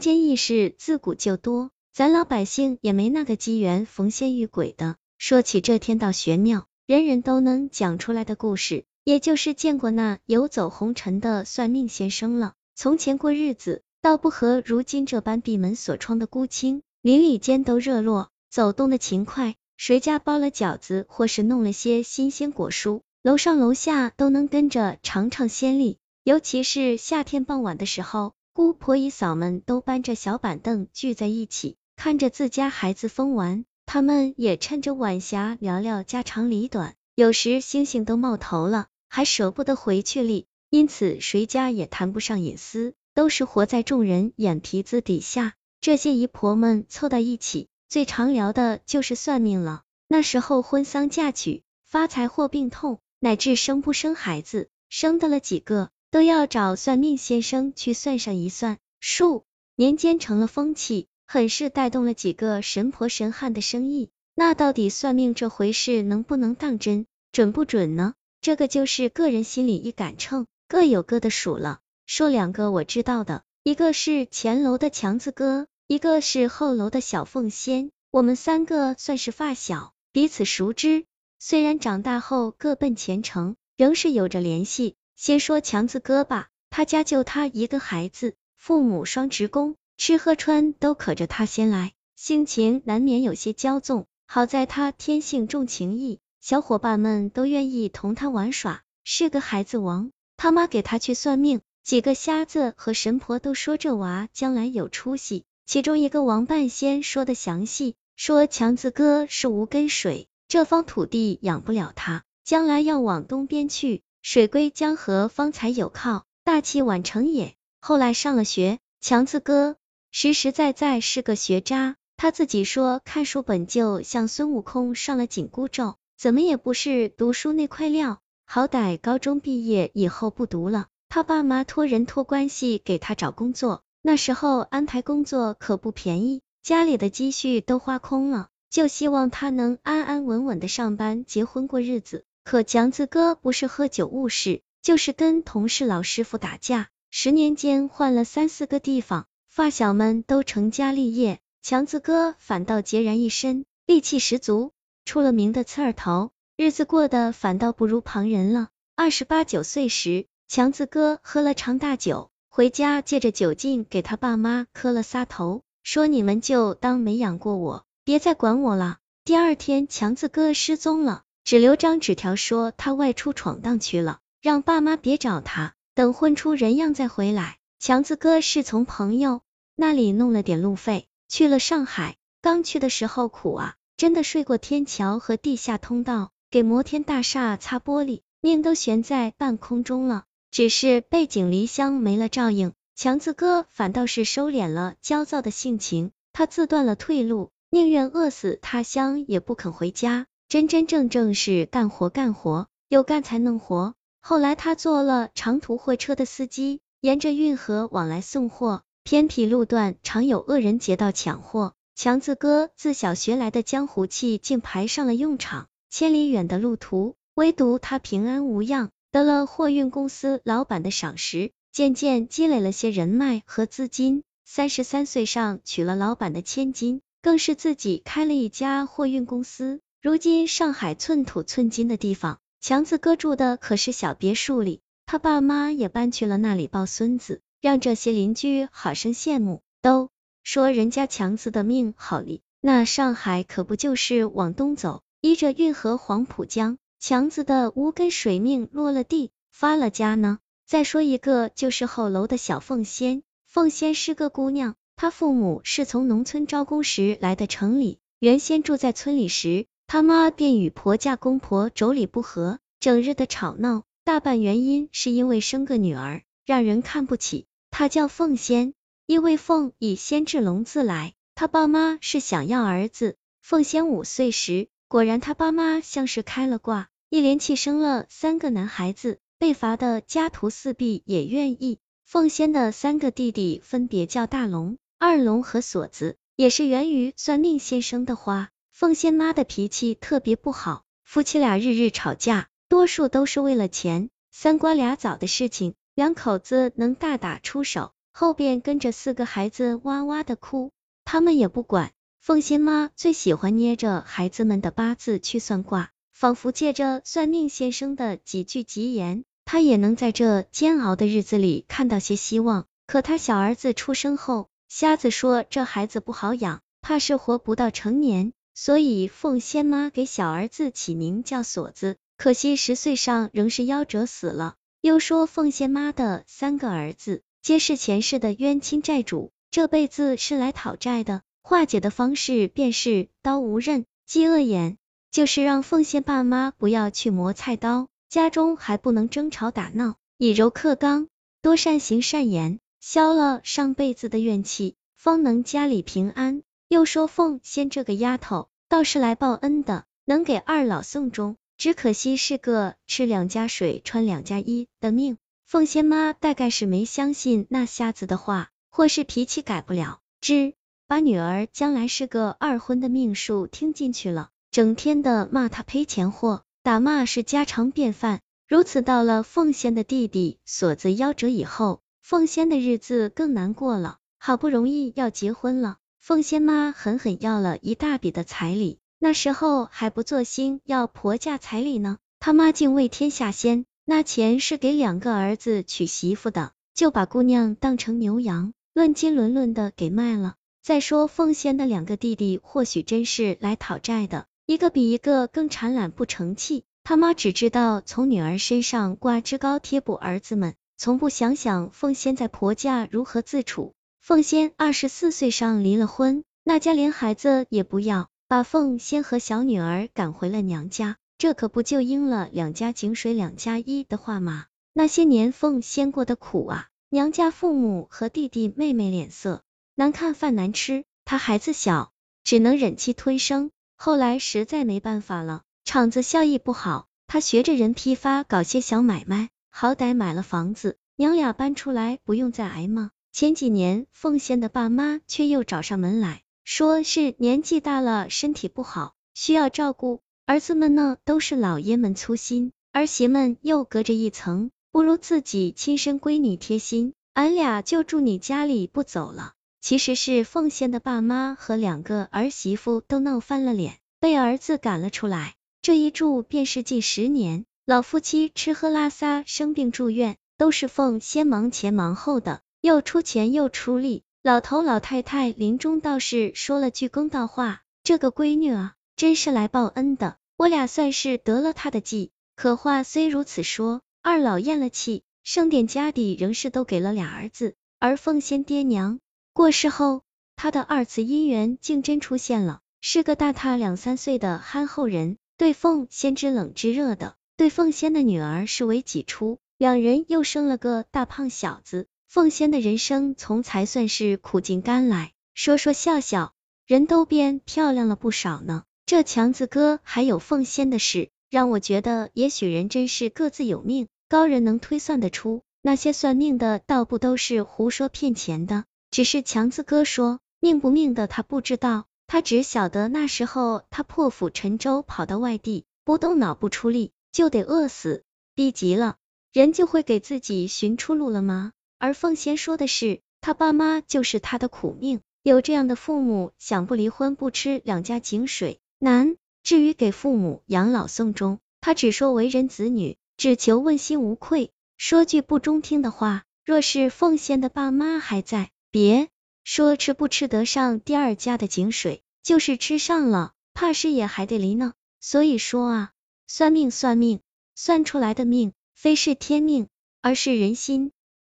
间异事自古就多，咱老百姓也没那个机缘逢仙遇鬼的。说起这天道玄妙，人人都能讲出来的故事，也就是见过那游走红尘的算命先生了。从前过日子，倒不和如今这般闭门锁窗的孤清，邻里间都热络，走动的勤快。谁家包了饺子，或是弄了些新鲜果蔬，楼上楼下都能跟着尝尝鲜丽。尤其是夏天傍晚的时候。姑婆姨嫂们都搬着小板凳聚在一起，看着自家孩子疯玩，他们也趁着晚霞聊聊家长里短，有时星星都冒头了，还舍不得回去哩。因此谁家也谈不上隐私，都是活在众人眼皮子底下。这些姨婆们凑到一起，最常聊的就是算命了。那时候婚丧嫁娶、发财或病痛，乃至生不生孩子，生得了几个。都要找算命先生去算上一算数，年间成了风气，很是带动了几个神婆神汉的生意。那到底算命这回事能不能当真，准不准呢？这个就是个人心里一杆秤，各有各的数了。说两个我知道的，一个是前楼的强子哥，一个是后楼的小凤仙。我们三个算是发小，彼此熟知。虽然长大后各奔前程，仍是有着联系。先说强子哥吧，他家就他一个孩子，父母双职工，吃喝穿都可着他先来，性情难免有些骄纵。好在他天性重情义，小伙伴们都愿意同他玩耍，是个孩子王。他妈给他去算命，几个瞎子和神婆都说这娃将来有出息。其中一个王半仙说的详细，说强子哥是无根水，这方土地养不了他，将来要往东边去。水归江河，方才有靠，大器晚成也。后来上了学，强子哥实实在在是个学渣。他自己说，看书本就像孙悟空上了紧箍咒，怎么也不是读书那块料。好歹高中毕业以后不读了，他爸妈托人托关系给他找工作。那时候安排工作可不便宜，家里的积蓄都花空了，就希望他能安安稳稳的上班、结婚过日子。可强子哥不是喝酒误事，就是跟同事老师傅打架，十年间换了三四个地方，发小们都成家立业，强子哥反倒孑然一身，戾气十足，出了名的刺儿头，日子过得反倒不如旁人了。二十八九岁时，强子哥喝了场大酒，回家借着酒劲给他爸妈磕了仨头，说你们就当没养过我，别再管我了。第二天，强子哥失踪了。只留张纸条说他外出闯荡去了，让爸妈别找他，等混出人样再回来。强子哥是从朋友那里弄了点路费，去了上海。刚去的时候苦啊，真的睡过天桥和地下通道，给摩天大厦擦玻璃，命都悬在半空中了。只是背井离乡没了照应，强子哥反倒是收敛了焦躁的性情，他自断了退路，宁愿饿死他乡也不肯回家。真真正正是干活干活，有干才能活。后来他做了长途货车的司机，沿着运河往来送货，偏僻路段常有恶人劫道抢货。强子哥自小学来的江湖气竟排上了用场，千里远的路途，唯独他平安无恙，得了货运公司老板的赏识，渐渐积累了些人脉和资金。三十三岁上娶了老板的千金，更是自己开了一家货运公司。如今上海寸土寸金的地方，强子哥住的可是小别墅里，他爸妈也搬去了那里抱孙子，让这些邻居好生羡慕，都说人家强子的命好哩。那上海可不就是往东走，依着运河黄浦江，强子的无根水命落了地，发了家呢。再说一个，就是后楼的小凤仙，凤仙是个姑娘，她父母是从农村招工时来的城里，原先住在村里时。他妈便与婆家公婆妯娌不和，整日的吵闹，大半原因是因为生个女儿，让人看不起。她叫凤仙，因为凤以仙至龙自来。他爸妈是想要儿子。凤仙五岁时，果然他爸妈像是开了挂，一连气生了三个男孩子。被罚的家徒四壁也愿意。凤仙的三个弟弟分别叫大龙、二龙和锁子，也是源于算命先生的话。凤仙妈的脾气特别不好，夫妻俩日日吵架，多数都是为了钱。三瓜俩枣的事情，两口子能大打出手。后边跟着四个孩子哇哇的哭，他们也不管。凤仙妈最喜欢捏着孩子们的八字去算卦，仿佛借着算命先生的几句吉言，她也能在这煎熬的日子里看到些希望。可她小儿子出生后，瞎子说这孩子不好养，怕是活不到成年，所以凤仙妈给小儿子起名叫锁子。可惜十岁上仍是夭折死了。又说凤仙妈的三个儿子皆是前世的冤亲债主，这辈子是来讨债的，化解的方式便是刀无刃，鸡恶眼，就是让凤仙爸妈不要去磨菜刀，家中还不能争吵打闹，以柔克刚，多善行善言。消了上辈子的怨气，方能家里平安。又说凤仙这个丫头倒是来报恩的，能给二老送终，只可惜是个吃两家水穿两家衣的命。凤仙妈大概是没相信那瞎子的话，或是脾气改不了，只把女儿将来是个二婚的命数听进去了，整天的骂她赔钱货，打骂是家常便饭。如此到了凤仙的弟弟锁子夭折以后。凤仙的日子更难过了，好不容易要结婚了，凤仙妈狠狠要了一大笔的彩礼，那时候还不做兴要婆家彩礼呢，他妈竟为天下先，那钱是给两个儿子娶媳妇的，就把姑娘当成牛羊，论斤论论的给卖了。再说凤仙的两个弟弟，或许真是来讨债的，一个比一个更馋懒不成器，他妈只知道从女儿身上挂枝高贴补儿子们。从不想想凤仙在婆家如何自处。凤仙二十四岁上离了婚，那家连孩子也不要，把凤仙和小女儿赶回了娘家。这可不就应了两家井水两家一的话吗？那些年凤仙过的苦啊，娘家父母和弟弟妹妹脸色难看，饭难吃，她孩子小，只能忍气吞声。后来实在没办法了，厂子效益不好，她学着人批发，搞些小买卖。好歹买了房子，娘俩搬出来不用再挨骂。前几年凤仙的爸妈却又找上门来，说是年纪大了，身体不好，需要照顾。儿子们呢，都是老爷们粗心，儿媳们又隔着一层，不如自己亲生闺女贴心。俺俩就住你家里不走了。其实是凤仙的爸妈和两个儿媳妇都闹翻了脸，被儿子赶了出来。这一住便是近十年。老夫妻吃喝拉撒生病住院，都是凤仙忙前忙后的，又出钱又出力。老头老太太临终倒是说了句公道话：“这个闺女啊，真是来报恩的，我俩算是得了她的计。”可话虽如此说，二老咽了气，剩点家底仍是都给了俩儿子。而凤仙爹娘过世后，他的二次姻缘竟真出现了，是个大他两三岁的憨厚人，对凤仙知冷知热的。对凤仙的女儿视为己出，两人又生了个大胖小子，凤仙的人生从才算是苦尽甘来，说说笑笑，人都变漂亮了不少呢。这强子哥还有凤仙的事，让我觉得也许人真是各自有命，高人能推算得出，那些算命的倒不都是胡说骗钱的。只是强子哥说命不命的他不知道，他只晓得那时候他破釜沉舟跑到外地，不动脑不出力。就得饿死，逼急了，人就会给自己寻出路了吗？而凤仙说的是，他爸妈就是他的苦命，有这样的父母，想不离婚不吃两家井水难。至于给父母养老送终，他只说为人子女，只求问心无愧。说句不中听的话，若是凤仙的爸妈还在，别说吃不吃得上第二家的井水，就是吃上了，怕是也还得离呢。所以说啊。算命算命，算出来的命非是天命，而是人心。